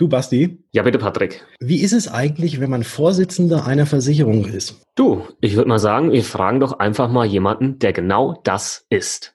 Du, Basti? Ja, bitte, Patrick. Wie ist es eigentlich, wenn man Vorsitzender einer Versicherung ist? Du, ich würde mal sagen, wir fragen doch einfach mal jemanden, der genau das ist.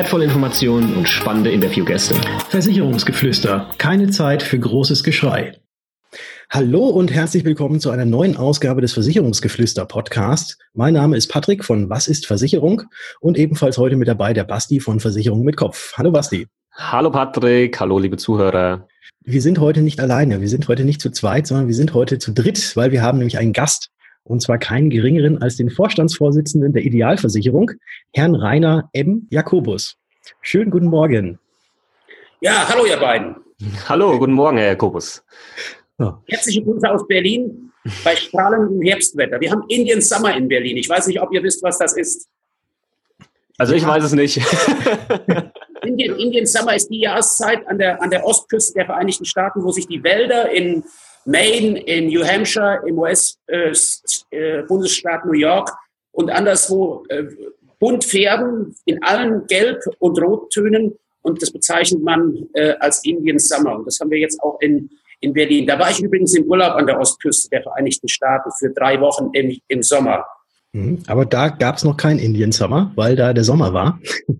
wertvolle Informationen und spannende Interviewgäste. Versicherungsgeflüster. Keine Zeit für großes Geschrei. Hallo und herzlich willkommen zu einer neuen Ausgabe des Versicherungsgeflüster Podcast. Mein Name ist Patrick von Was ist Versicherung und ebenfalls heute mit dabei der Basti von Versicherung mit Kopf. Hallo Basti. Hallo Patrick, hallo liebe Zuhörer. Wir sind heute nicht alleine, wir sind heute nicht zu zweit, sondern wir sind heute zu dritt, weil wir haben nämlich einen Gast und zwar keinen geringeren als den Vorstandsvorsitzenden der Idealversicherung, Herrn Rainer M. Jakobus. Schönen guten Morgen. Ja, hallo ihr beiden. Hallo, guten Morgen, Herr Jakobus. Ja. Herzliche Grüße aus Berlin bei strahlendem Herbstwetter. Wir haben Indian Summer in Berlin. Ich weiß nicht, ob ihr wisst, was das ist. Also ich weiß es nicht. Indian, Indian Summer ist die Jahreszeit an der, an der Ostküste der Vereinigten Staaten, wo sich die Wälder in Maine, in New Hampshire, im US-Bundesstaat äh, New York und anderswo äh, bunt färben in allen Gelb- und Rottönen. Und das bezeichnet man äh, als Indian Summer. Und das haben wir jetzt auch in, in Berlin. Da war ich übrigens im Urlaub an der Ostküste der Vereinigten Staaten für drei Wochen im, im Sommer. Mhm. Aber da gab es noch keinen Indian Summer, weil da der Sommer war. Genau.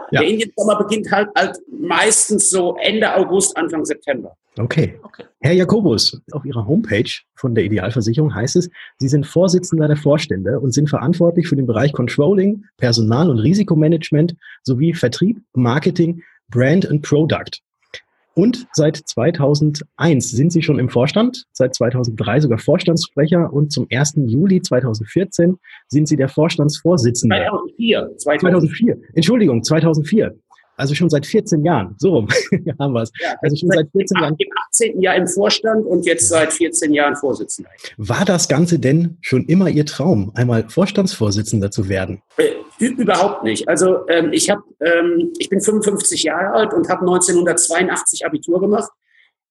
Ja. Der Indian Sommer beginnt halt, halt meistens so Ende August, Anfang September. Okay. okay. Herr Jakobus, auf Ihrer Homepage von der Idealversicherung heißt es, Sie sind Vorsitzender der Vorstände und sind verantwortlich für den Bereich Controlling, Personal- und Risikomanagement sowie Vertrieb, Marketing, Brand und Product. Und seit 2001 sind Sie schon im Vorstand, seit 2003 sogar Vorstandssprecher und zum 1. Juli 2014 sind Sie der Vorstandsvorsitzende. 2004. 2004. Entschuldigung, 2004. Also schon seit 14 Jahren. So rum haben wir es. Ja, also schon seit 14 Jahren. Im 18. Jahr im Vorstand und jetzt seit 14 Jahren Vorsitzender. War das Ganze denn schon immer Ihr Traum, einmal Vorstandsvorsitzender zu werden? Äh, überhaupt nicht. Also ähm, ich habe, ähm, ich bin 55 Jahre alt und habe 1982 Abitur gemacht.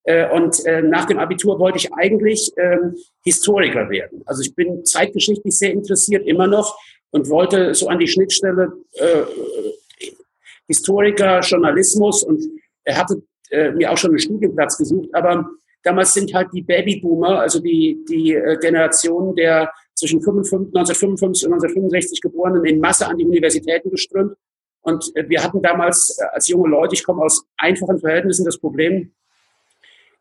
Äh, und äh, nach dem Abitur wollte ich eigentlich ähm, Historiker werden. Also ich bin zeitgeschichtlich sehr interessiert, immer noch, und wollte so an die Schnittstelle äh, Historiker, Journalismus und er hatte äh, mir auch schon einen Studienplatz gesucht, aber damals sind halt die Babyboomer, also die, die äh, Generation der zwischen 55, 1955 und 1965 Geborenen in Masse an die Universitäten geströmt. Und äh, wir hatten damals äh, als junge Leute, ich komme aus einfachen Verhältnissen, das Problem,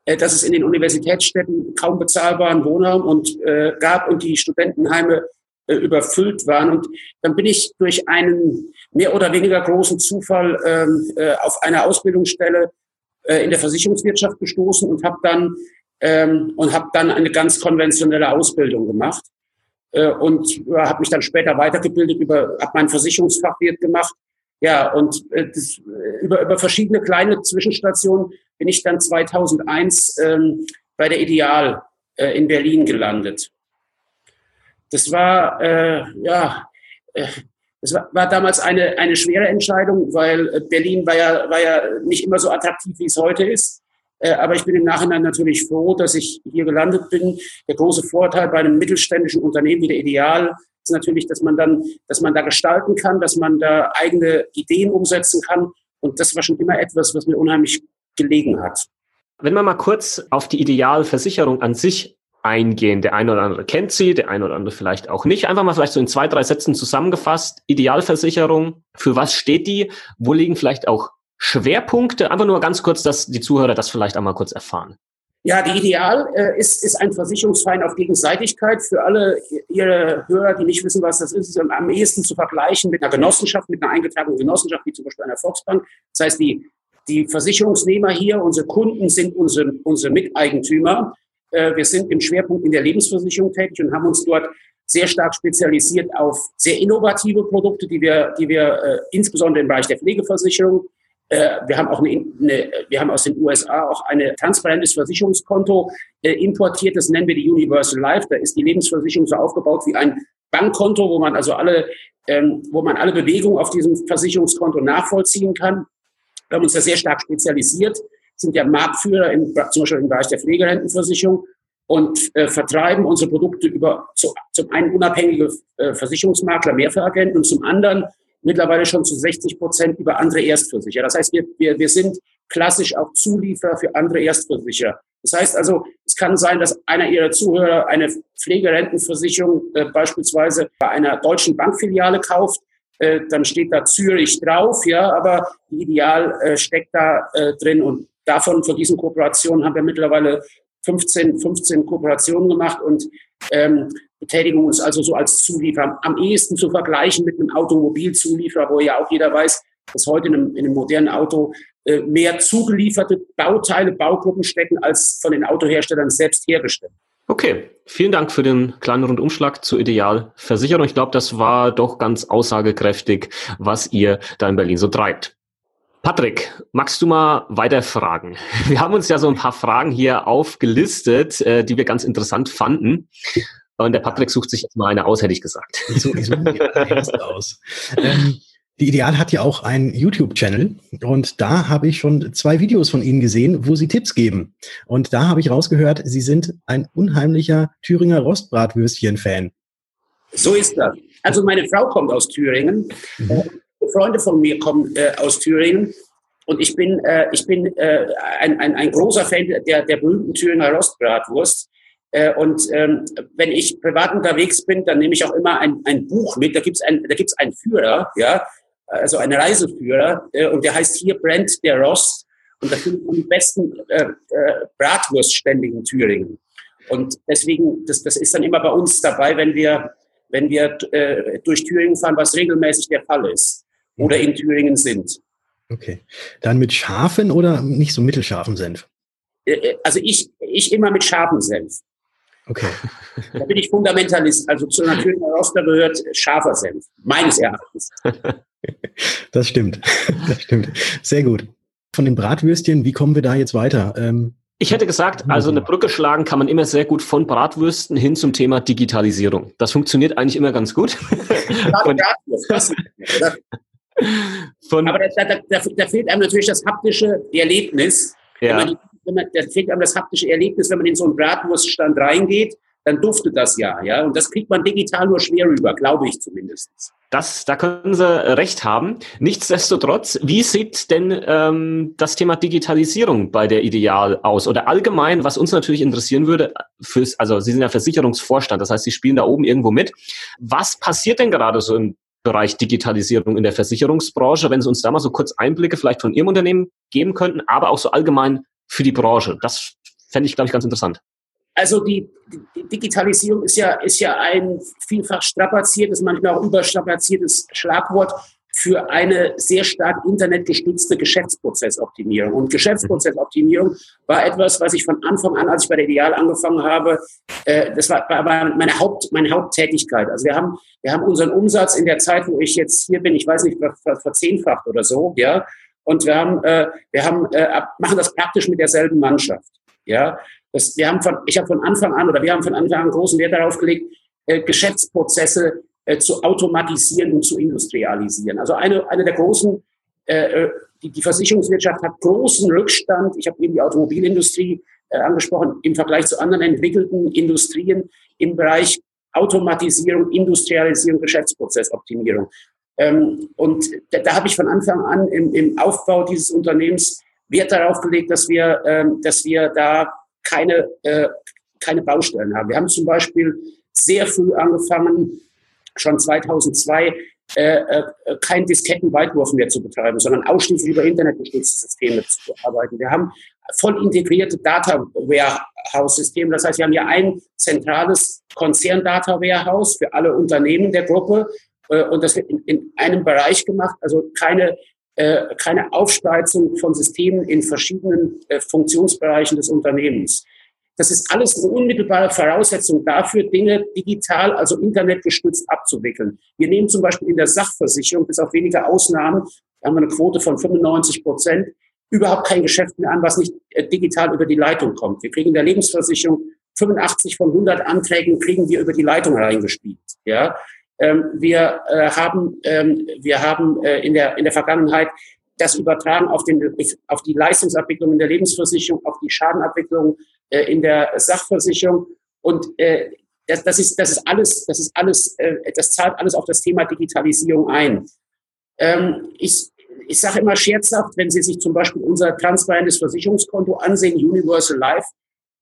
äh, dass es in den Universitätsstädten kaum bezahlbaren Wohnraum und äh, gab und die Studentenheime äh, überfüllt waren. Und dann bin ich durch einen mehr oder weniger großen Zufall ähm, äh, auf einer Ausbildungsstelle äh, in der Versicherungswirtschaft gestoßen und habe dann ähm, und habe dann eine ganz konventionelle Ausbildung gemacht äh, und äh, habe mich dann später weitergebildet über habe meinen Versicherungsfachwirt gemacht ja und äh, das, äh, über über verschiedene kleine Zwischenstationen bin ich dann 2001 ähm, bei der Ideal äh, in Berlin gelandet das war, äh, ja, äh, das war, war damals eine, eine schwere Entscheidung, weil äh, Berlin war ja, war ja nicht immer so attraktiv, wie es heute ist. Äh, aber ich bin im Nachhinein natürlich froh, dass ich hier gelandet bin. Der große Vorteil bei einem mittelständischen Unternehmen wie der Ideal ist natürlich, dass man dann, dass man da gestalten kann, dass man da eigene Ideen umsetzen kann. Und das war schon immer etwas, was mir unheimlich gelegen hat. Wenn man mal kurz auf die Idealversicherung an sich eingehen. Der eine oder andere kennt sie, der eine oder andere vielleicht auch nicht. Einfach mal vielleicht so in zwei, drei Sätzen zusammengefasst. Idealversicherung, für was steht die? Wo liegen vielleicht auch Schwerpunkte? Einfach nur ganz kurz, dass die Zuhörer das vielleicht einmal kurz erfahren. Ja, die Ideal äh, ist, ist ein Versicherungsverein auf Gegenseitigkeit. Für alle Ihre Hörer, die nicht wissen, was das ist, ist am ehesten zu vergleichen mit einer Genossenschaft, mit einer eingetragenen Genossenschaft, wie zum Beispiel einer Volksbank. Das heißt, die, die Versicherungsnehmer hier, unsere Kunden sind unsere, unsere Miteigentümer. Äh, wir sind im Schwerpunkt in der Lebensversicherung tätig und haben uns dort sehr stark spezialisiert auf sehr innovative Produkte, die wir, die wir äh, insbesondere im Bereich der Pflegeversicherung äh, wir haben auch eine, eine, wir haben aus den USA auch ein transparentes Versicherungskonto äh, importiert. Das nennen wir die Universal Life. Da ist die Lebensversicherung so aufgebaut wie ein Bankkonto, wo man also alle, ähm, wo man alle Bewegungen auf diesem Versicherungskonto nachvollziehen kann. Wir haben uns da sehr stark spezialisiert, sind ja Marktführer im, zum Beispiel im Bereich der Pflegerentenversicherung und äh, vertreiben unsere Produkte über zu, zum einen unabhängige äh, Versicherungsmakler, Mehrfachagenten und zum anderen mittlerweile schon zu 60 Prozent über andere Erstversicherer. Das heißt, wir, wir, wir sind klassisch auch Zulieferer für andere Erstversicherer. Das heißt also, es kann sein, dass einer Ihrer Zuhörer eine Pflegerentenversicherung äh, beispielsweise bei einer deutschen Bankfiliale kauft. Äh, dann steht da Zürich drauf, ja, aber Ideal äh, steckt da äh, drin und davon, von diesen Kooperationen haben wir mittlerweile 15, 15 Kooperationen gemacht und ähm, betätigen uns also so als Zulieferer. Am ehesten zu vergleichen mit einem Automobilzulieferer, wo ja auch jeder weiß, dass heute in einem, in einem modernen Auto äh, mehr zugelieferte Bauteile, Baugruppen stecken, als von den Autoherstellern selbst hergestellt. Okay, vielen Dank für den kleinen Rundumschlag zur Idealversicherung. Ich glaube, das war doch ganz aussagekräftig, was ihr da in Berlin so treibt. Patrick, magst du mal weiter fragen? Wir haben uns ja so ein paar Fragen hier aufgelistet, äh, die wir ganz interessant fanden. Und der Patrick sucht sich jetzt mal eine aus, hätte ich gesagt. So, ich suche mir aus. Ähm, die Ideal hat ja auch einen YouTube-Channel und da habe ich schon zwei Videos von Ihnen gesehen, wo Sie Tipps geben. Und da habe ich rausgehört, Sie sind ein unheimlicher Thüringer Rostbratwürstchen-Fan. So ist das. Also meine Frau kommt aus Thüringen. Mhm. Freunde von mir kommen äh, aus Thüringen. Und ich bin, äh, ich bin äh, ein, ein, ein großer Fan der, der berühmten Thüringer Rostbratwurst. Äh, und ähm, wenn ich privat unterwegs bin, dann nehme ich auch immer ein, ein Buch mit. Da gibt's ein, da gibt's einen Führer, ja, also einen Reiseführer. Äh, und der heißt hier brennt der Rost. Und da findet man die besten äh, äh, Bratwurststände in Thüringen. Und deswegen, das, das ist dann immer bei uns dabei, wenn wir, wenn wir äh, durch Thüringen fahren, was regelmäßig der Fall ist oder in Thüringen sind. Okay. Dann mit scharfen oder nicht so mittelscharfen Senf? Äh, äh, also ich, ich immer mit scharfen Senf. Okay. Da bin ich Fundamentalist. Also zu natürlichen Roster gehört scharfer Senf, meines Erachtens. Das stimmt. Das stimmt. Sehr gut. Von den Bratwürstchen, wie kommen wir da jetzt weiter? Ähm, ich hätte gesagt, also eine Brücke schlagen kann man immer sehr gut von Bratwürsten hin zum Thema Digitalisierung. Das funktioniert eigentlich immer ganz gut. Von Aber da, da, da, da, fehlt einem natürlich das haptische Erlebnis. Ja. Wenn man, wenn man, da fehlt einem das haptische Erlebnis, wenn man in so einen Bratwurststand reingeht, dann duftet das ja, ja. Und das kriegt man digital nur schwer rüber, glaube ich zumindest. Das, da können Sie recht haben. Nichtsdestotrotz, wie sieht denn ähm, das Thema Digitalisierung bei der Ideal aus? Oder allgemein, was uns natürlich interessieren würde, fürs, also Sie sind ja Versicherungsvorstand, das heißt, Sie spielen da oben irgendwo mit. Was passiert denn gerade so im Bereich Digitalisierung in der Versicherungsbranche, wenn Sie uns da mal so kurz Einblicke vielleicht von Ihrem Unternehmen geben könnten, aber auch so allgemein für die Branche. Das fände ich, glaube ich, ganz interessant. Also die, die, Digitalisierung ist ja, ist ja ein vielfach strapaziertes, manchmal auch überstrapaziertes Schlagwort für eine sehr stark internetgestützte Geschäftsprozessoptimierung. Und Geschäftsprozessoptimierung war etwas, was ich von Anfang an, als ich bei der Ideal angefangen habe, äh, das war, war meine, Haupt, meine Haupttätigkeit. Also wir haben, wir haben unseren Umsatz in der Zeit, wo ich jetzt hier bin, ich weiß nicht, ver, verzehnfacht oder so, ja. Und wir haben, äh, wir haben, äh, machen das praktisch mit derselben Mannschaft, ja. Das, wir haben von, ich habe von Anfang an oder wir haben von Anfang an großen Wert darauf gelegt, äh, Geschäftsprozesse äh, zu automatisieren und zu industrialisieren. Also eine, eine der großen, äh, äh, die, die Versicherungswirtschaft hat großen Rückstand. Ich habe eben die Automobilindustrie äh, angesprochen im Vergleich zu anderen entwickelten Industrien im Bereich Automatisierung, Industrialisierung, Geschäftsprozessoptimierung. Ähm, und da, da habe ich von Anfang an im, im Aufbau dieses Unternehmens Wert darauf gelegt, dass wir, ähm, dass wir da keine, äh, keine Baustellen haben. Wir haben zum Beispiel sehr früh angefangen, schon 2002 äh, äh, kein Disketten-Weitwurf mehr zu betreiben, sondern ausschließlich über internetgestützte Systeme zu arbeiten. Wir haben voll integrierte Data Warehouse-Systeme. Das heißt, wir haben hier ein zentrales Konzern-Data Warehouse für alle Unternehmen der Gruppe äh, und das wird in, in einem Bereich gemacht, also keine äh, keine Aufspreizung von Systemen in verschiedenen äh, Funktionsbereichen des Unternehmens. Das ist alles eine unmittelbare Voraussetzung dafür, Dinge digital, also internetgestützt abzuwickeln. Wir nehmen zum Beispiel in der Sachversicherung, bis auf wenige Ausnahmen, haben wir eine Quote von 95 Prozent. Überhaupt kein Geschäft mehr an, was nicht äh, digital über die Leitung kommt. Wir kriegen in der Lebensversicherung 85 von 100 Anträgen kriegen wir über die Leitung reingespielt. Ja, ähm, wir äh, haben, ähm, wir haben äh, in der in der Vergangenheit das übertragen auf, den, auf die Leistungsabwicklung in der Lebensversicherung, auf die Schadenabwicklung äh, in der Sachversicherung. Und äh, das, das, ist, das ist alles, das ist alles, äh, das zahlt alles auf das Thema Digitalisierung ein. Ähm, ich ich sage immer scherzhaft, wenn Sie sich zum Beispiel unser transparentes Versicherungskonto ansehen, Universal Life,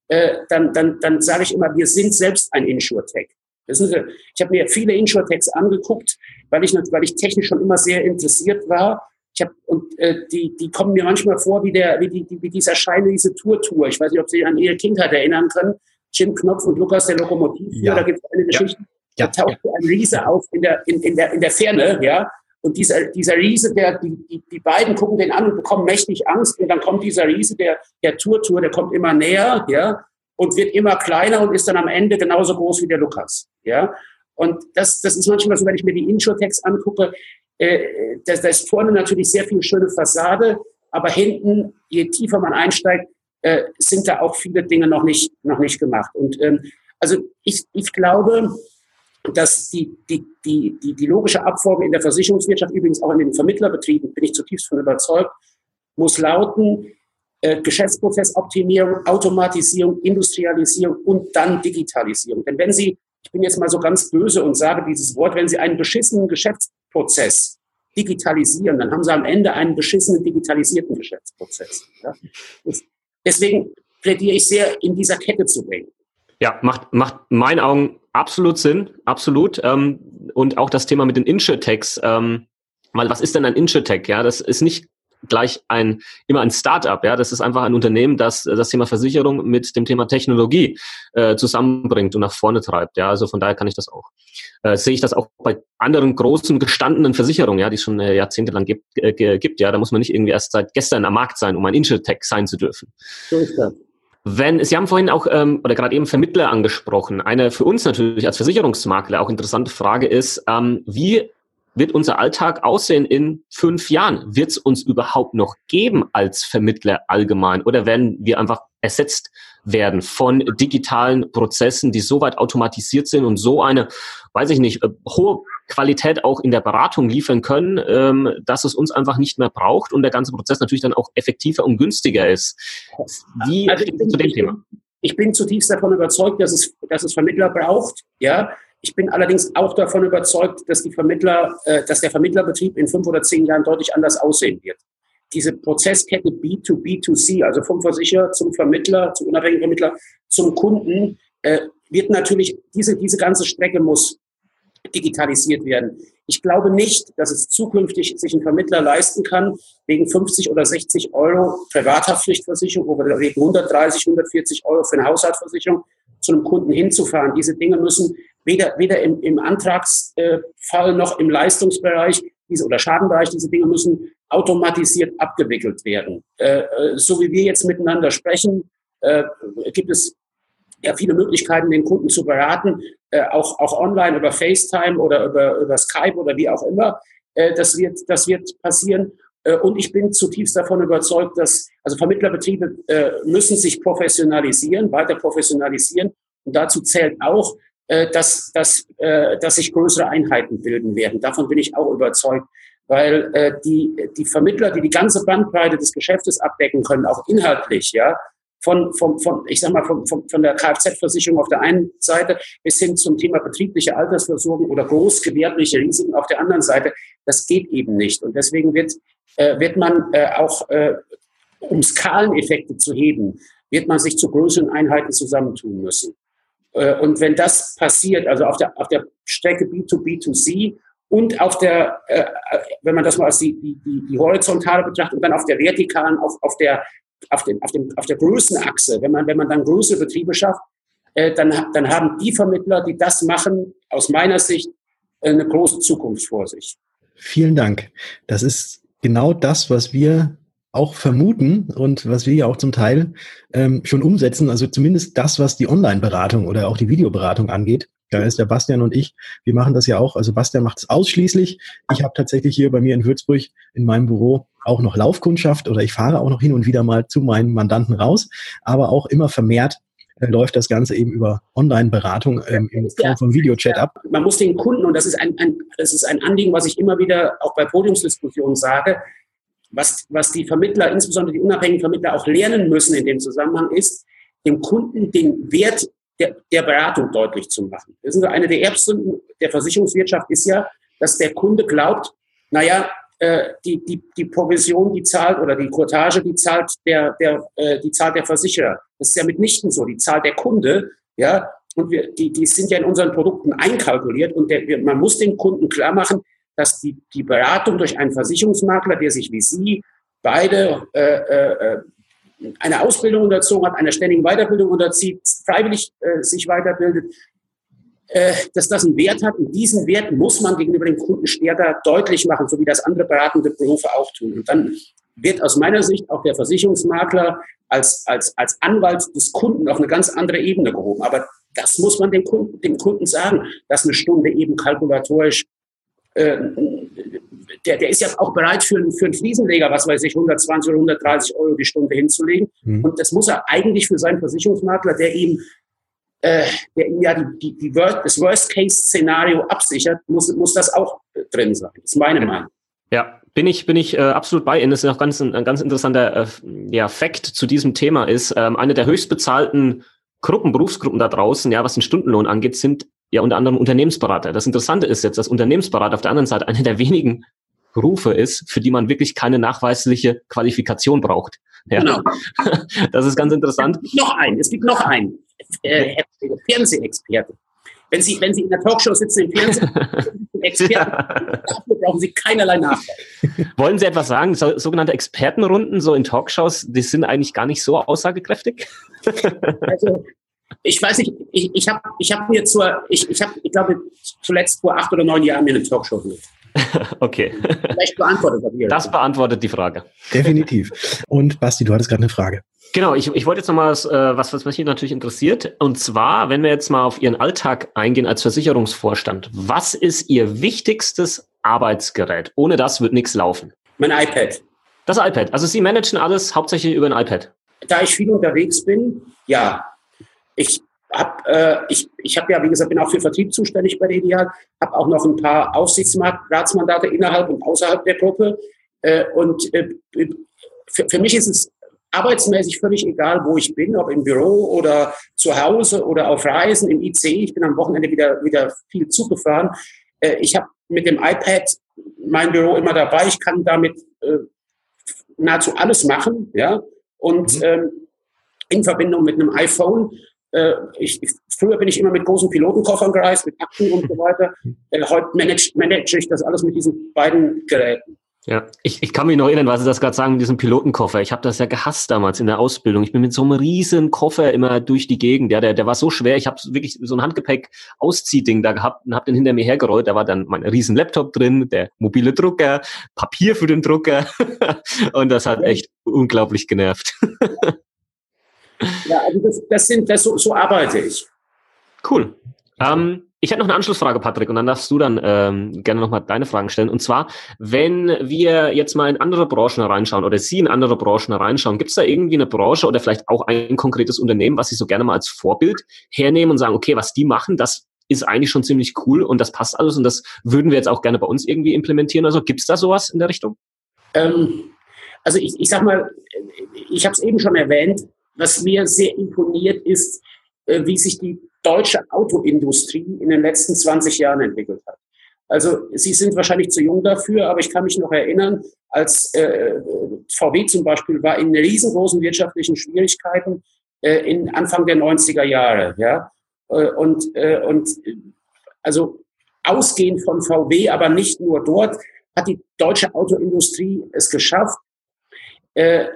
äh, dann, dann, dann sage ich immer, wir sind selbst ein Insurtech. Wissen Sie, ich habe mir viele Insurtechs angeguckt, weil ich, weil ich technisch schon immer sehr interessiert war. Ich hab, und äh, die, die kommen mir manchmal vor wie, der, wie, die, wie dieser Scheine, diese Tour-Tour. Ich weiß nicht, ob Sie an Ihre Kindheit erinnern können. Jim Knopf und Lukas der Lokomotiv. Ja. Da gibt es eine Geschichte. Ja. Da taucht ja. ein Riese auf in der, in, in, der, in der Ferne, ja. Und dieser, dieser Riese, der, die, die, die beiden gucken den an und bekommen mächtig Angst. Und dann kommt dieser Riese, der, der Tour-Tour, der kommt immer näher, ja, und wird immer kleiner und ist dann am Ende genauso groß wie der Lukas, ja. Und das, das ist manchmal so, wenn ich mir die Insurtext angucke, äh, da, da ist vorne natürlich sehr viel schöne Fassade, aber hinten, je tiefer man einsteigt, äh, sind da auch viele Dinge noch nicht, noch nicht gemacht. Und ähm, also ich, ich glaube, dass die, die, die, die, die logische Abfolge in der Versicherungswirtschaft, übrigens auch in den Vermittlerbetrieben, bin ich zutiefst von überzeugt, muss lauten, äh, Geschäftsprozessoptimierung, Automatisierung, Industrialisierung und dann Digitalisierung. Denn wenn Sie, ich bin jetzt mal so ganz böse und sage dieses Wort, wenn Sie einen beschissenen Geschäftsprozess digitalisieren, dann haben Sie am Ende einen beschissenen digitalisierten Geschäftsprozess. Ja? Deswegen plädiere ich sehr, in dieser Kette zu denken. Ja, macht, macht meinen Augen absolut Sinn, absolut. Ähm, und auch das Thema mit den Insurtechs, ähm, weil was ist denn ein Insurtech? Ja, das ist nicht gleich ein immer ein Startup, ja, das ist einfach ein Unternehmen, das das Thema Versicherung mit dem Thema Technologie äh, zusammenbringt und nach vorne treibt, ja, also von daher kann ich das auch äh, sehe ich das auch bei anderen großen gestandenen Versicherungen, ja, die es schon äh, jahrzehntelang gibt, äh, gibt, ja, da muss man nicht irgendwie erst seit gestern am Markt sein, um ein Insurtech sein zu dürfen. So ist das. Wenn, Sie haben vorhin auch ähm, oder gerade eben Vermittler angesprochen. Eine für uns natürlich als Versicherungsmakler auch interessante Frage ist, ähm, wie wird unser Alltag aussehen in fünf Jahren? Wird es uns überhaupt noch geben als Vermittler allgemein oder werden wir einfach ersetzt werden von digitalen Prozessen, die so weit automatisiert sind und so eine, weiß ich nicht, äh, hohe Qualität auch in der Beratung liefern können, ähm, dass es uns einfach nicht mehr braucht und der ganze Prozess natürlich dann auch effektiver und günstiger ist. Wie also ich bin, zu dem ich Thema? ich bin zutiefst davon überzeugt, dass es, dass es Vermittler braucht. Ja, ich bin allerdings auch davon überzeugt, dass die Vermittler, äh, dass der Vermittlerbetrieb in fünf oder zehn Jahren deutlich anders aussehen wird. Diese Prozesskette B2B2C, also vom Versicherer zum Vermittler, zum unabhängigen Vermittler, zum Kunden, äh, wird natürlich, diese, diese ganze Strecke muss digitalisiert werden. Ich glaube nicht, dass es zukünftig sich ein Vermittler leisten kann, wegen 50 oder 60 Euro Privathaftpflichtversicherung, wir wegen 130, 140 Euro für eine Haushaltsversicherung zu einem Kunden hinzufahren. Diese Dinge müssen weder, weder im, im Antragsfall noch im Leistungsbereich diese, oder Schadenbereich, diese Dinge müssen automatisiert abgewickelt werden. Äh, äh, so wie wir jetzt miteinander sprechen, äh, gibt es ja viele Möglichkeiten, den Kunden zu beraten, äh, auch, auch online über FaceTime oder über, über Skype oder wie auch immer. Äh, das, wird, das wird passieren. Äh, und ich bin zutiefst davon überzeugt, dass also Vermittlerbetriebe müssen sich professionalisieren, weiter professionalisieren. Und dazu zählt auch, dass, dass, dass sich größere Einheiten bilden werden. Davon bin ich auch überzeugt, weil äh, die, die Vermittler, die die ganze Bandbreite des Geschäftes abdecken können, auch inhaltlich, ja, von, von, von ich sag mal, von, von, von der Kfz-Versicherung auf der einen Seite bis hin zum Thema betriebliche Altersversorgung oder großgewerbliche Risiken auf der anderen Seite, das geht eben nicht. Und deswegen wird, äh, wird man äh, auch, äh, um Skaleneffekte zu heben, wird man sich zu größeren Einheiten zusammentun müssen. Äh, und wenn das passiert, also auf der, auf der Strecke B2B2C und auf der, äh, wenn man das mal als die, die, die horizontale betrachtet und dann auf der vertikalen, auf, auf der, auf, dem, auf, dem, auf der Größenachse, wenn man, wenn man dann größere Betriebe schafft, äh, dann, dann haben die Vermittler, die das machen, aus meiner Sicht eine große Zukunft vor sich. Vielen Dank. Das ist genau das, was wir auch vermuten und was wir ja auch zum Teil ähm, schon umsetzen, also zumindest das, was die Online-Beratung oder auch die Videoberatung angeht. Da ist der Bastian und ich, wir machen das ja auch. Also Bastian macht es ausschließlich. Ich habe tatsächlich hier bei mir in Würzburg in meinem Büro auch noch Laufkundschaft oder ich fahre auch noch hin und wieder mal zu meinen Mandanten raus, aber auch immer vermehrt äh, läuft das Ganze eben über Online-Beratung ähm, in Form von Videochat ab. Man muss den Kunden, und das ist ein, ein, das ist ein Anliegen, was ich immer wieder auch bei Podiumsdiskussionen sage, was, was die Vermittler, insbesondere die unabhängigen Vermittler auch lernen müssen in dem Zusammenhang ist, dem Kunden den Wert der, der Beratung deutlich zu machen. Das ist eine der Erbsünden der Versicherungswirtschaft ist ja, dass der Kunde glaubt, naja, äh, die, die, die Provision, die zahlt oder die Courtage, die zahlt der, der, äh, die zahlt der Versicherer. Das ist ja mitnichten so. Die zahlt der Kunde, ja, und wir, die, die sind ja in unseren Produkten einkalkuliert und der, man muss dem Kunden klar machen, dass die, die Beratung durch einen Versicherungsmakler, der sich wie Sie beide äh, äh, eine Ausbildung unterzogen hat, einer ständigen Weiterbildung unterzieht, freiwillig äh, sich weiterbildet, äh, dass das einen Wert hat. Und diesen Wert muss man gegenüber dem Kunden stärker deutlich machen, so wie das andere beratende Berufe auch tun. Und dann wird aus meiner Sicht auch der Versicherungsmakler als, als, als Anwalt des Kunden auf eine ganz andere Ebene gehoben. Aber das muss man dem Kunden, dem Kunden sagen, dass eine Stunde eben kalkulatorisch äh, der, der ist ja auch bereit für, für einen Fliesenleger, was weiß ich, 120 oder 130 Euro die Stunde hinzulegen. Mhm. Und das muss er eigentlich für seinen Versicherungsmakler, der ihm, äh, der ihm ja die, die, die Worst, das Worst-Case-Szenario absichert, muss, muss das auch drin sein. Das ist meine Meinung. Ja, bin ich, bin ich äh, absolut bei Ihnen. Das ist auch ganz, ein ganz interessanter äh, ja, Fakt zu diesem Thema ist, ähm, eine der höchstbezahlten Gruppen, Berufsgruppen da draußen, ja, was den Stundenlohn angeht, sind ja unter anderem Unternehmensberater. Das Interessante ist jetzt, dass Unternehmensberater auf der anderen Seite eine der wenigen Berufe ist, für die man wirklich keine nachweisliche Qualifikation braucht. Ja. Genau. Das ist ganz interessant. Es gibt noch einen, es gibt noch einen äh, Fernsehexperte. Wenn Sie, wenn Sie in der Talkshow sitzen im Fernsehen, Experten, dafür brauchen Sie keinerlei Nachweis. Wollen Sie etwas sagen? So, sogenannte Expertenrunden so in Talkshows, die sind eigentlich gar nicht so aussagekräftig? Also ich weiß nicht, ich, ich habe ich hab mir zur, ich, ich habe, ich glaube, zuletzt vor acht oder neun Jahren mir eine Talkshow gemacht. okay. Vielleicht beantwortet das hier. Das beantwortet die Frage. Definitiv. Und Basti, du hattest gerade eine Frage. Genau, ich, ich wollte jetzt nochmal was, äh, was, was mich natürlich interessiert. Und zwar, wenn wir jetzt mal auf Ihren Alltag eingehen als Versicherungsvorstand, was ist Ihr wichtigstes Arbeitsgerät? Ohne das wird nichts laufen. Mein iPad. Das iPad. Also Sie managen alles hauptsächlich über ein iPad. Da ich viel unterwegs bin, ja. Ich hab, äh, ich, ich habe ja, wie gesagt, bin auch für Vertrieb zuständig bei der Ideal, habe auch noch ein paar Aufsichtsratsmandate innerhalb und außerhalb der Gruppe. Äh, und äh, für, für mich ist es arbeitsmäßig völlig egal, wo ich bin, ob im Büro oder zu Hause oder auf Reisen im IC. Ich bin am Wochenende wieder, wieder viel zugefahren. Äh, ich habe mit dem iPad mein Büro immer dabei. Ich kann damit äh, nahezu alles machen, ja. Und mhm. ähm, in Verbindung mit einem iPhone äh, ich, früher bin ich immer mit großen Pilotenkoffern gereist, mit Akten und so weiter. Äh, heute manage, manage ich das alles mit diesen beiden Geräten. Ja, ich, ich kann mich noch erinnern, was Sie das gerade sagen, mit diesem Pilotenkoffer. Ich habe das ja gehasst damals in der Ausbildung. Ich bin mit so einem riesen Koffer immer durch die Gegend. Ja, der, der war so schwer. Ich habe wirklich so ein Handgepäck-Ausziehding da gehabt und habe den hinter mir hergerollt. Da war dann mein riesen Laptop drin, der mobile Drucker, Papier für den Drucker. und das hat echt unglaublich genervt. Ja, also das, das sind, das, so, so arbeite ich. Cool. Ähm, ich hätte noch eine Anschlussfrage, Patrick, und dann darfst du dann ähm, gerne nochmal deine Fragen stellen. Und zwar, wenn wir jetzt mal in andere Branchen reinschauen oder Sie in andere Branchen reinschauen, gibt es da irgendwie eine Branche oder vielleicht auch ein konkretes Unternehmen, was Sie so gerne mal als Vorbild hernehmen und sagen, okay, was die machen, das ist eigentlich schon ziemlich cool und das passt alles und das würden wir jetzt auch gerne bei uns irgendwie implementieren. Also gibt es da sowas in der Richtung? Ähm, also ich, ich sag mal, ich habe es eben schon erwähnt, was mir sehr imponiert ist, äh, wie sich die deutsche Autoindustrie in den letzten 20 Jahren entwickelt hat. Also Sie sind wahrscheinlich zu jung dafür, aber ich kann mich noch erinnern, als äh, VW zum Beispiel war in riesengroßen wirtschaftlichen Schwierigkeiten äh, in Anfang der 90er Jahre. Ja? Äh, und, äh, und also ausgehend von VW, aber nicht nur dort, hat die deutsche Autoindustrie es geschafft, äh,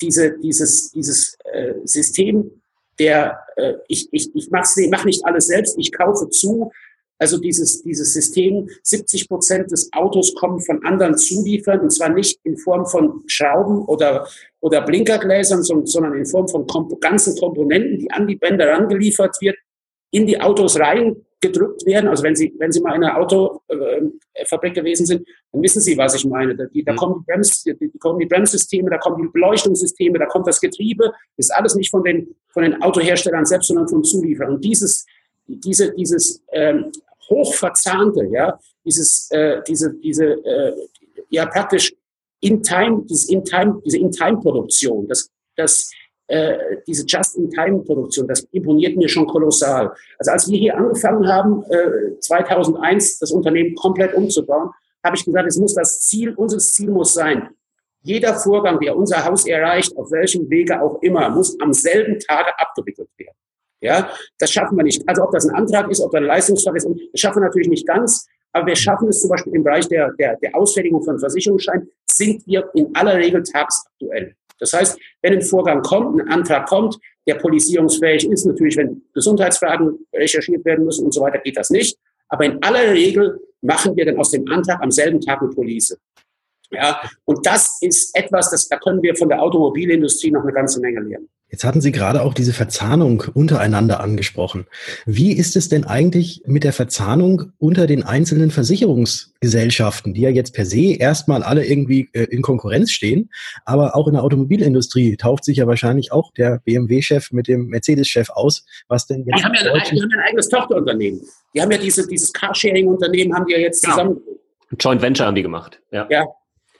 diese, dieses, dieses äh, System der, äh, ich, ich, ich mache mach nicht alles selbst, ich kaufe zu. Also dieses, dieses System, 70 Prozent des Autos kommen von anderen Zulieferern, und zwar nicht in Form von Schrauben oder, oder Blinkergläsern, sondern in Form von ganzen Komponenten, die an die Bänder rangeliefert wird, in die Autos rein gedrückt werden. Also wenn Sie, wenn Sie mal in einer Autofabrik gewesen sind, dann wissen Sie, was ich meine. Da, die, da, mhm. kommen die Brems, die, die kommen die Bremssysteme, da kommen die Beleuchtungssysteme, da kommt das Getriebe. Das ist alles nicht von den, von den Autoherstellern selbst, sondern von Zulieferern. Und dieses, diese, dieses ähm, hochverzahnte, ja, dieses, äh, diese, diese, äh, ja praktisch in-time, dieses in-time, diese in-time-Produktion, das, das, äh, diese Just-in-Time-Produktion, das imponiert mir schon kolossal. Also als wir hier angefangen haben, äh, 2001 das Unternehmen komplett umzubauen, habe ich gesagt, es muss das Ziel, unser Ziel muss sein, jeder Vorgang, der unser Haus erreicht, auf welchem Wege auch immer, muss am selben Tage abgewickelt werden. Ja, das schaffen wir nicht. Also ob das ein Antrag ist, ob das ein Leistungsfall ist, das schaffen wir natürlich nicht ganz. Aber wir schaffen es zum Beispiel im Bereich der, der, der Ausfertigung von Versicherungsscheinen, sind wir in aller Regel tagsaktuell. Das heißt, wenn ein Vorgang kommt, ein Antrag kommt, der polisierungsfähig ist, natürlich, wenn Gesundheitsfragen recherchiert werden müssen und so weiter, geht das nicht. Aber in aller Regel machen wir dann aus dem Antrag am selben Tag eine Police. Ja, und das ist etwas, das, da können wir von der Automobilindustrie noch eine ganze Menge lernen. Jetzt hatten Sie gerade auch diese Verzahnung untereinander angesprochen. Wie ist es denn eigentlich mit der Verzahnung unter den einzelnen Versicherungsgesellschaften, die ja jetzt per se erstmal alle irgendwie äh, in Konkurrenz stehen, aber auch in der Automobilindustrie taucht sich ja wahrscheinlich auch der BMW-Chef mit dem Mercedes-Chef aus, was denn jetzt. Die haben ja ein, haben ein eigenes Tochterunternehmen. Die haben ja diese, dieses Carsharing-Unternehmen, haben die ja jetzt genau. zusammen. Joint Venture haben die gemacht. Ja, ja.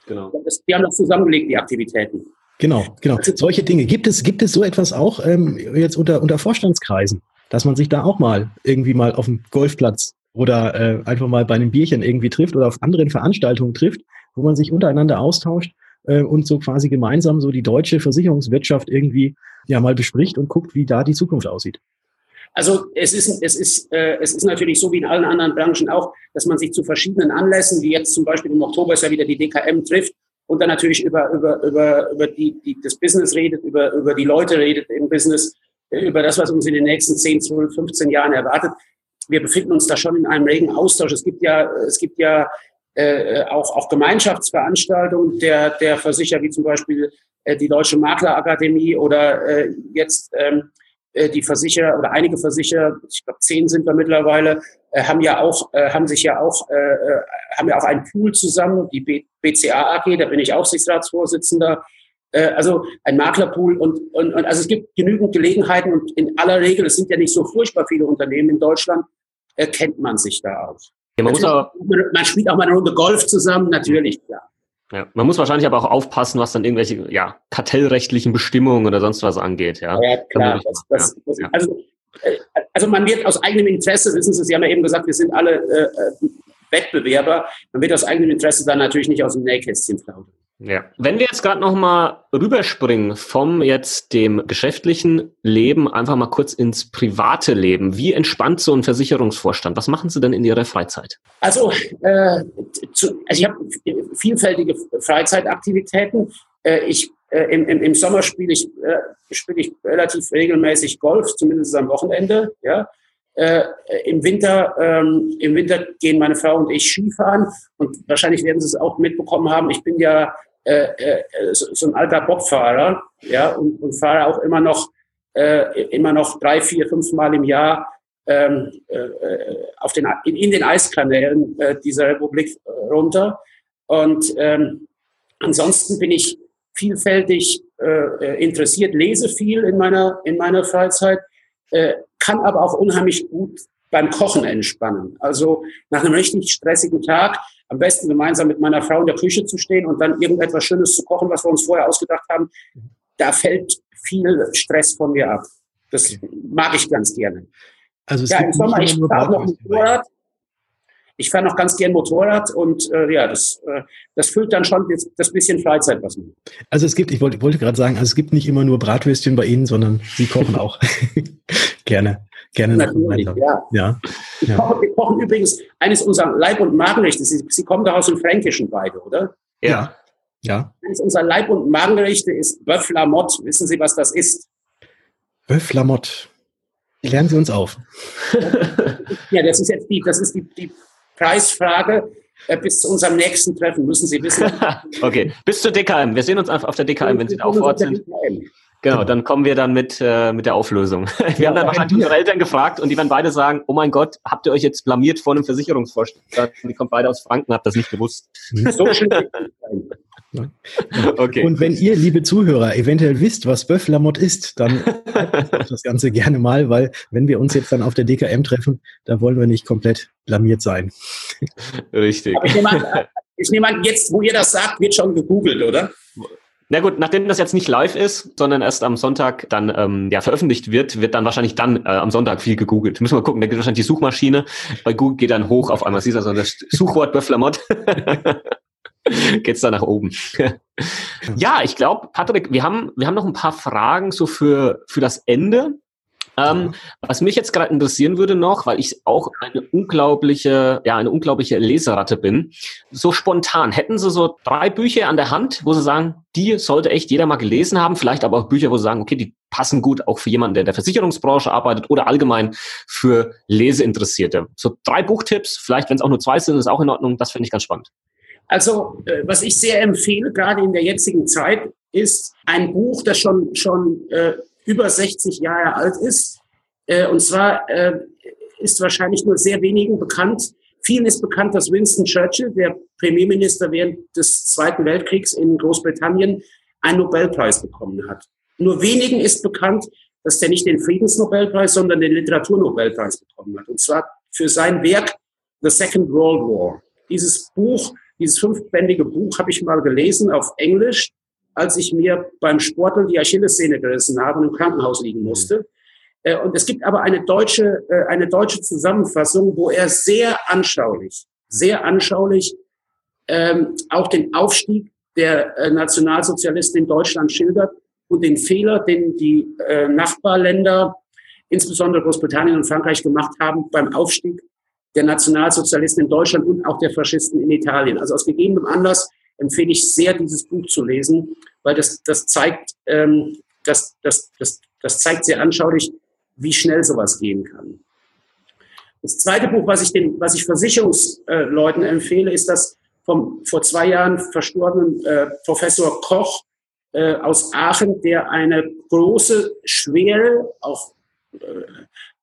genau. Die haben das zusammengelegt, die Aktivitäten. Genau, genau. Solche Dinge. Gibt es, gibt es so etwas auch ähm, jetzt unter, unter Vorstandskreisen, dass man sich da auch mal irgendwie mal auf dem Golfplatz oder äh, einfach mal bei einem Bierchen irgendwie trifft oder auf anderen Veranstaltungen trifft, wo man sich untereinander austauscht äh, und so quasi gemeinsam so die deutsche Versicherungswirtschaft irgendwie ja mal bespricht und guckt, wie da die Zukunft aussieht. Also es ist, es, ist, äh, es ist natürlich so wie in allen anderen Branchen auch, dass man sich zu verschiedenen Anlässen, wie jetzt zum Beispiel im Oktober ist ja wieder die DKM trifft, und dann natürlich über, über, über, über die, die, das Business redet, über, über die Leute redet im Business, über das, was uns in den nächsten 10, 12, 15 Jahren erwartet. Wir befinden uns da schon in einem regen Austausch. Es gibt ja, es gibt ja äh, auch, auch Gemeinschaftsveranstaltungen der, der Versicherer, wie zum Beispiel äh, die Deutsche Maklerakademie oder äh, jetzt ähm, äh, die Versicherer oder einige Versicherer, ich glaube zehn sind wir mittlerweile, haben ja auch, äh, haben sich ja auch, äh, äh haben ja auch einen Pool zusammen, die BCA AG, da bin ich Aufsichtsratsvorsitzender, äh, also ein Maklerpool und, und, und also es gibt genügend Gelegenheiten und in aller Regel, es sind ja nicht so furchtbar viele Unternehmen in Deutschland, äh, kennt man sich da auch. Ja, man, muss aber, man spielt auch mal eine Runde Golf zusammen, natürlich, ja. Ja, man muss wahrscheinlich aber auch aufpassen, was dann irgendwelche ja, kartellrechtlichen Bestimmungen oder sonst was angeht. Ja, ja klar. Das, das, das. Also, äh, also man wird aus eigenem Interesse, wissen Sie, Sie haben ja eben gesagt, wir sind alle äh, äh Wettbewerber, man wird aus eigenem Interesse dann natürlich nicht aus dem Nähkästchen plaudern. Ja. Wenn wir jetzt gerade noch mal rüberspringen vom jetzt dem geschäftlichen Leben einfach mal kurz ins private Leben. Wie entspannt so ein Versicherungsvorstand? Was machen Sie denn in Ihrer Freizeit? Also, äh, zu, also ich habe vielfältige Freizeitaktivitäten. Äh, ich im, im, im, Sommer spiele ich, äh, spiele ich relativ regelmäßig Golf, zumindest am Wochenende. Ja. Äh, Im Winter, ähm, im Winter gehen meine Frau und ich Skifahren und wahrscheinlich werden Sie es auch mitbekommen haben. Ich bin ja äh, äh, so, so, ein alter Bobfahrer, ja, und, und fahre auch immer noch äh, immer noch drei, vier, fünf Mal im Jahr ähm, äh, auf den in, in den Eiskanälen äh, dieser Republik äh, runter. Und ähm, ansonsten bin ich vielfältig äh, interessiert, lese viel in meiner in meiner Freizeit. Äh, kann aber auch unheimlich gut beim Kochen entspannen. Also nach einem richtig stressigen Tag am besten gemeinsam mit meiner Frau in der Küche zu stehen und dann irgendetwas Schönes zu kochen, was wir uns vorher ausgedacht haben. Da fällt viel Stress von mir ab. Das mag ich ganz gerne. Also es ja, im Sommer, ich fahre noch Motorrad. Ich fahre noch ganz gern Motorrad und äh, ja, das, äh, das füllt dann schon das, das bisschen Freizeit, was man. Also es gibt, ich wollte, wollte gerade sagen, also es gibt nicht immer nur Bratwürstchen bei Ihnen, sondern Sie kochen auch. Gerne. Gerne Natürlich, ja. ja. Wir, kochen, wir kochen übrigens eines unserer Leib- und Magenrechte. Sie, Sie kommen doch aus dem Fränkischen beide, oder? Ja. Ja. Eines unserer Leib- und Magenrechte ist Bœuf. Wissen Sie, was das ist? Bœuf la Motte. Lernen Sie uns auf. ja, das ist jetzt die, das ist die, die Preisfrage. Äh, bis zu unserem nächsten Treffen müssen Sie wissen. okay, bis zur DKM. Wir sehen uns auf der DKM, wenn Sie da auch vor Ort sind. Genau, genau, dann kommen wir dann mit, äh, mit der Auflösung. Wir ja, haben dann wahrscheinlich unsere Eltern gefragt und die werden beide sagen, oh mein Gott, habt ihr euch jetzt blamiert vor einem Versicherungsvorstand? Die kommt beide aus Franken, habt das nicht gewusst. So schön. okay. Und wenn ihr, liebe Zuhörer, eventuell wisst, was Bœuf Lamotte ist, dann das Ganze gerne mal, weil wenn wir uns jetzt dann auf der DKM treffen, da wollen wir nicht komplett blamiert sein. Richtig. ich nehme, an, ich nehme an, jetzt, wo ihr das sagt, wird schon gegoogelt, oder? Na gut, nachdem das jetzt nicht live ist, sondern erst am Sonntag dann ähm, ja, veröffentlicht wird, wird dann wahrscheinlich dann äh, am Sonntag viel gegoogelt. Müssen wir gucken, da geht wahrscheinlich die Suchmaschine. Bei Google geht dann hoch auf einmal. Siehst du also das Suchwort Böfflermott. geht's da nach oben. ja, ich glaube, Patrick, wir haben, wir haben noch ein paar Fragen so für, für das Ende. Ähm, was mich jetzt gerade interessieren würde noch, weil ich auch eine unglaubliche, ja, eine unglaubliche Leseratte bin, so spontan, hätten Sie so drei Bücher an der Hand, wo Sie sagen, die sollte echt jeder mal gelesen haben, vielleicht aber auch Bücher, wo Sie sagen, okay, die passen gut auch für jemanden, der in der Versicherungsbranche arbeitet oder allgemein für Leseinteressierte. So drei Buchtipps, vielleicht wenn es auch nur zwei sind, ist auch in Ordnung, das finde ich ganz spannend. Also, äh, was ich sehr empfehle, gerade in der jetzigen Zeit, ist ein Buch, das schon, schon äh, über 60 Jahre alt ist. Äh, und zwar äh, ist wahrscheinlich nur sehr wenigen bekannt. Vielen ist bekannt, dass Winston Churchill, der Premierminister während des Zweiten Weltkriegs in Großbritannien, einen Nobelpreis bekommen hat. Nur wenigen ist bekannt, dass der nicht den Friedensnobelpreis, sondern den Literaturnobelpreis bekommen hat. Und zwar für sein Werk The Second World War. Dieses Buch, dieses fünfbändige Buch habe ich mal gelesen auf Englisch als ich mir beim Sporteln die Achillessehne gerissen habe und im Krankenhaus liegen musste. Äh, und es gibt aber eine deutsche, äh, eine deutsche Zusammenfassung, wo er sehr anschaulich, sehr anschaulich ähm, auch den Aufstieg der äh, Nationalsozialisten in Deutschland schildert und den Fehler, den die äh, Nachbarländer, insbesondere Großbritannien und Frankreich gemacht haben beim Aufstieg der Nationalsozialisten in Deutschland und auch der Faschisten in Italien. Also aus gegebenem Anlass empfehle ich sehr, dieses Buch zu lesen, weil das, das zeigt, ähm, das, das, das, das zeigt sehr anschaulich, wie schnell sowas gehen kann. Das zweite Buch, was ich den, was ich Versicherungsleuten empfehle, ist das vom vor zwei Jahren verstorbenen äh, Professor Koch äh, aus Aachen, der eine große, schwere, auch, äh,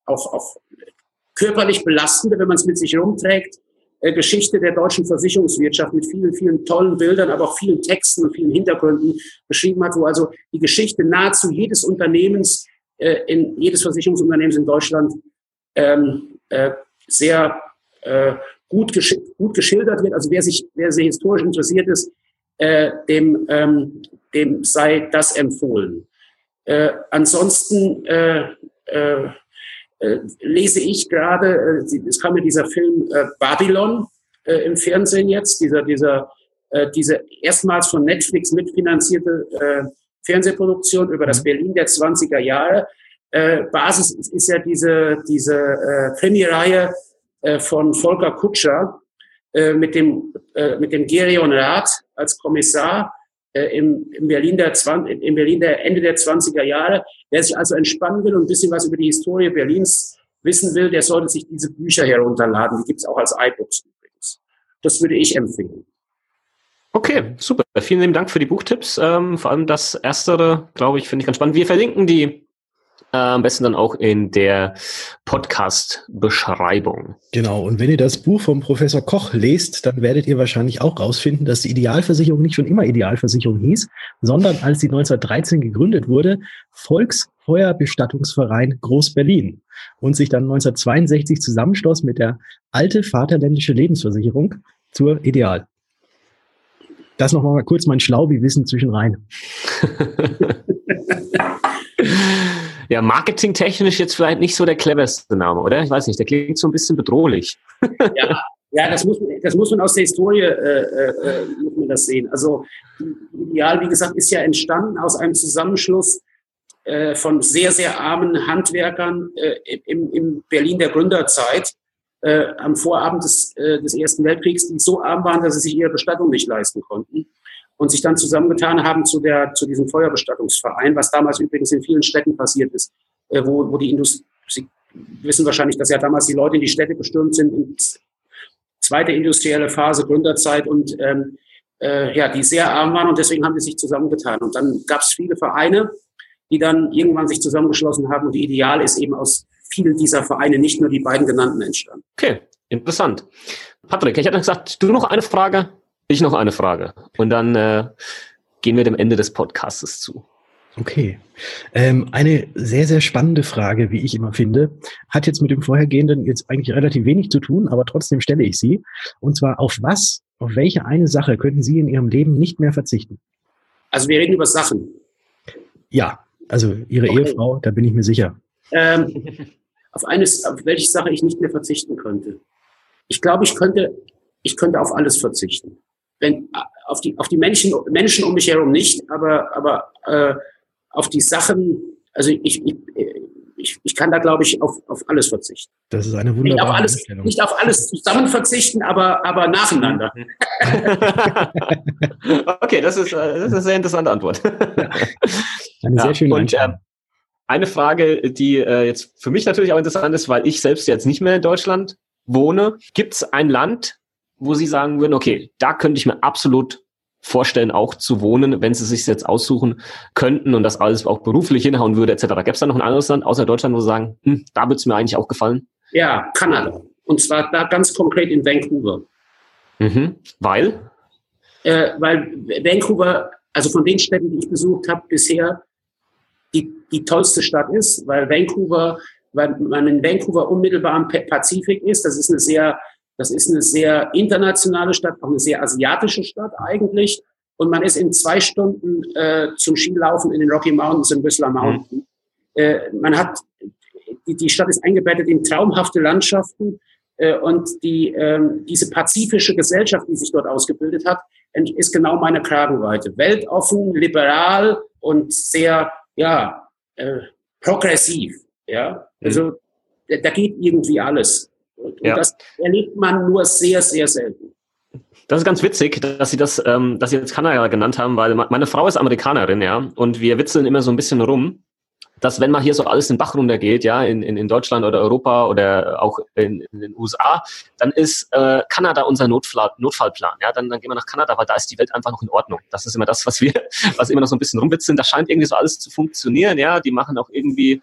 auch, auch körperlich belastende, wenn man es mit sich rumträgt, Geschichte der deutschen Versicherungswirtschaft mit vielen, vielen tollen Bildern, aber auch vielen Texten und vielen Hintergründen beschrieben hat, wo also die Geschichte nahezu jedes Unternehmens, äh, in, jedes Versicherungsunternehmens in Deutschland ähm, äh, sehr äh, gut, gesch gut geschildert wird. Also wer sich, wer sich historisch interessiert ist, äh, dem, ähm, dem sei das empfohlen. Äh, ansonsten äh, äh, äh, lese ich gerade, äh, es kam ja dieser Film äh, Babylon äh, im Fernsehen jetzt, dieser, dieser, äh, diese erstmals von Netflix mitfinanzierte Fernsehproduktion über das mhm. Berlin der 20er Jahre. Basis ist ja diese, diese Krimireihe von Volker Kutscher mit dem, mit dem Gerion Rath als Kommissar äh, im, Berlin der 20, im Berlin der Ende der 20er Jahre. Wer sich also entspannen will und ein bisschen was über die Historie Berlins wissen will, der sollte sich diese Bücher herunterladen. Die gibt es auch als iBooks übrigens. Das würde ich empfehlen. Okay, super. Vielen lieben Dank für die Buchtipps. Ähm, vor allem das Erstere, glaube ich, finde ich ganz spannend. Wir verlinken die äh, am besten dann auch in der Podcast-Beschreibung. Genau, und wenn ihr das Buch vom Professor Koch lest, dann werdet ihr wahrscheinlich auch rausfinden, dass die Idealversicherung nicht schon immer Idealversicherung hieß, sondern als sie 1913 gegründet wurde, Volksfeuerbestattungsverein Groß-Berlin und sich dann 1962 zusammenschloss mit der Alte Vaterländische Lebensversicherung zur Ideal. Das noch mal kurz mein Schlaubi-Wissen zwischen rein. Ja, marketingtechnisch jetzt vielleicht nicht so der cleverste Name, oder? Ich weiß nicht, der klingt so ein bisschen bedrohlich. Ja, ja das, muss, das muss man aus der Historie äh, äh, muss man das sehen. Also Ideal, wie gesagt, ist ja entstanden aus einem Zusammenschluss äh, von sehr, sehr armen Handwerkern äh, im, im Berlin der Gründerzeit äh, am Vorabend des, äh, des Ersten Weltkriegs, die so arm waren, dass sie sich ihre Bestattung nicht leisten konnten und sich dann zusammengetan haben zu, der, zu diesem Feuerbestattungsverein, was damals übrigens in vielen Städten passiert ist, äh, wo, wo die Industrie, Sie wissen wahrscheinlich, dass ja damals die Leute in die Städte gestürmt sind, in zweite industrielle Phase, Gründerzeit und ähm, äh, ja, die sehr arm waren und deswegen haben die sich zusammengetan. Und dann gab es viele Vereine, die dann irgendwann sich zusammengeschlossen haben. Und Ideal ist eben aus vielen dieser Vereine, nicht nur die beiden genannten, entstanden. Okay, interessant. Patrick, ich hatte gesagt, du noch eine Frage, ich noch eine Frage. Und dann äh, gehen wir dem Ende des Podcasts zu. Okay. Ähm, eine sehr, sehr spannende Frage, wie ich immer finde, hat jetzt mit dem vorhergehenden jetzt eigentlich relativ wenig zu tun, aber trotzdem stelle ich sie. Und zwar auf was, auf welche eine Sache könnten Sie in Ihrem Leben nicht mehr verzichten? Also wir reden über Sachen. Ja, also Ihre okay. Ehefrau, da bin ich mir sicher. Ähm, auf eines, auf welche Sache ich nicht mehr verzichten könnte. Ich glaube, ich könnte, ich könnte auf alles verzichten. Wenn, auf die, auf die Menschen, Menschen um mich herum nicht, aber, aber äh, auf die Sachen, also ich, ich, ich, ich kann da, glaube ich, auf, auf alles verzichten. Das ist eine wunderbare nicht auf alles, Nicht auf alles zusammen verzichten, aber, aber nacheinander. okay, das ist, äh, das ist eine sehr interessante Antwort. Ja. Eine ja, sehr schöne und, äh, eine Frage, die äh, jetzt für mich natürlich auch interessant ist, weil ich selbst jetzt nicht mehr in Deutschland wohne. Gibt es ein Land, wo Sie sagen würden, okay, da könnte ich mir absolut vorstellen, auch zu wohnen, wenn sie sich jetzt aussuchen könnten und das alles auch beruflich hinhauen würde, etc. Gäbe es da noch ein anderes Land außer Deutschland, wo sie sagen, hm, da würde es mir eigentlich auch gefallen? Ja, Kanada. Und zwar da ganz konkret in Vancouver. Mhm. Weil? Äh, weil Vancouver, also von den Städten, die ich besucht habe bisher, die, die tollste Stadt ist, weil Vancouver, weil man in Vancouver unmittelbar am Pazifik ist. Das ist eine sehr das ist eine sehr internationale Stadt, auch eine sehr asiatische Stadt eigentlich. Und man ist in zwei Stunden äh, zum Skilaufen in den Rocky Mountains im Whistler Mountain. Mhm. Äh, man hat, die, die Stadt ist eingebettet in traumhafte Landschaften. Äh, und die, äh, diese pazifische Gesellschaft, die sich dort ausgebildet hat, ist genau meine Kragenweite. Weltoffen, liberal und sehr, ja, äh, progressiv. Ja, mhm. also da geht irgendwie alles. Und ja. das erlebt man nur sehr, sehr selten. Das ist ganz witzig, dass Sie das, ähm, dass Sie jetzt Kanada genannt haben, weil meine Frau ist Amerikanerin, ja, und wir witzeln immer so ein bisschen rum, dass wenn man hier so alles den Bach runtergeht, ja, in, in, in Deutschland oder Europa oder auch in, in den USA, dann ist äh, Kanada unser Notfall, Notfallplan, ja, dann, dann gehen wir nach Kanada, weil da ist die Welt einfach noch in Ordnung. Das ist immer das, was wir, was immer noch so ein bisschen rumwitzeln. Da scheint irgendwie so alles zu funktionieren, ja, die machen auch irgendwie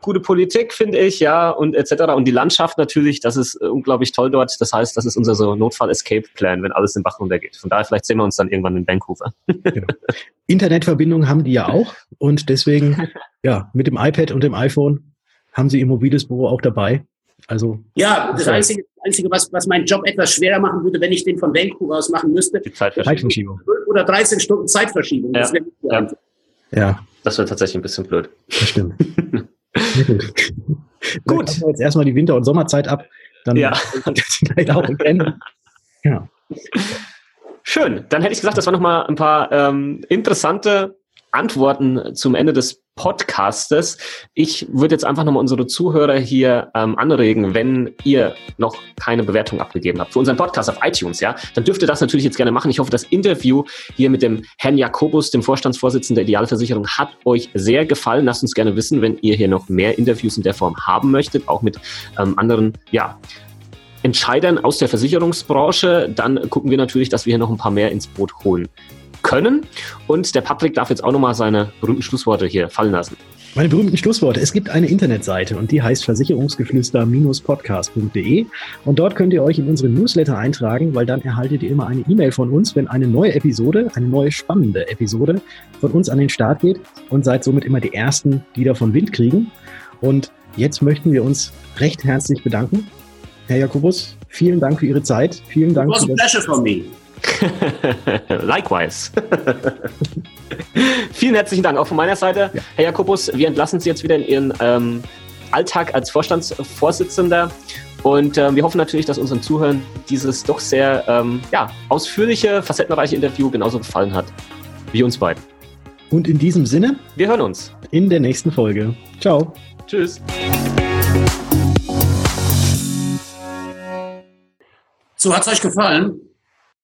gute Politik, finde ich, ja, und etc. Und die Landschaft natürlich, das ist äh, unglaublich toll dort. Das heißt, das ist unser so Notfall-Escape-Plan, wenn alles den Bach runtergeht. Von daher, vielleicht sehen wir uns dann irgendwann in Vancouver. Genau. Internetverbindung haben die ja auch und deswegen, ja, mit dem iPad und dem iPhone haben sie ihr mobiles Büro auch dabei. Also ja, das Einzige, Einzige was, was meinen Job etwas schwerer machen würde, wenn ich den von Vancouver aus machen müsste, die Zeitverschiebung. Oder 13 Stunden Zeitverschiebung. Ja. Das wäre ja. ja. Das wäre tatsächlich ein bisschen blöd. Das stimmt. gut. Jetzt erstmal die Winter- und Sommerzeit ab. Dann ja. vielleicht auch kennen. Ja. Schön. Dann hätte ich gesagt, das waren nochmal ein paar ähm, interessante Antworten zum Ende des Podcastes. Ich würde jetzt einfach nochmal unsere Zuhörer hier ähm, anregen, wenn ihr noch keine Bewertung abgegeben habt für unseren Podcast auf iTunes, ja, dann dürft ihr das natürlich jetzt gerne machen. Ich hoffe, das Interview hier mit dem Herrn Jakobus, dem Vorstandsvorsitzenden der Idealversicherung, hat euch sehr gefallen. Lasst uns gerne wissen, wenn ihr hier noch mehr Interviews in der Form haben möchtet, auch mit ähm, anderen, ja, Entscheidern aus der Versicherungsbranche, dann gucken wir natürlich, dass wir hier noch ein paar mehr ins Boot holen können. Und der Patrick darf jetzt auch nochmal seine berühmten Schlussworte hier fallen lassen. Meine berühmten Schlussworte. Es gibt eine Internetseite und die heißt versicherungsgeflüster-podcast.de und dort könnt ihr euch in unseren Newsletter eintragen, weil dann erhaltet ihr immer eine E-Mail von uns, wenn eine neue Episode, eine neue spannende Episode von uns an den Start geht und seid somit immer die Ersten, die davon Wind kriegen. Und jetzt möchten wir uns recht herzlich bedanken. Herr Jakobus, vielen Dank für Ihre Zeit. Vielen Dank. It was a pleasure for me. Likewise. Vielen herzlichen Dank auch von meiner Seite. Ja. Herr Jakobus, wir entlassen Sie jetzt wieder in Ihren ähm, Alltag als Vorstandsvorsitzender. Und äh, wir hoffen natürlich, dass unseren Zuhörern dieses doch sehr ähm, ja, ausführliche, facettenreiche Interview genauso gefallen hat wie uns beiden. Und in diesem Sinne, wir hören uns in der nächsten Folge. Ciao. Tschüss. So, hat es euch gefallen?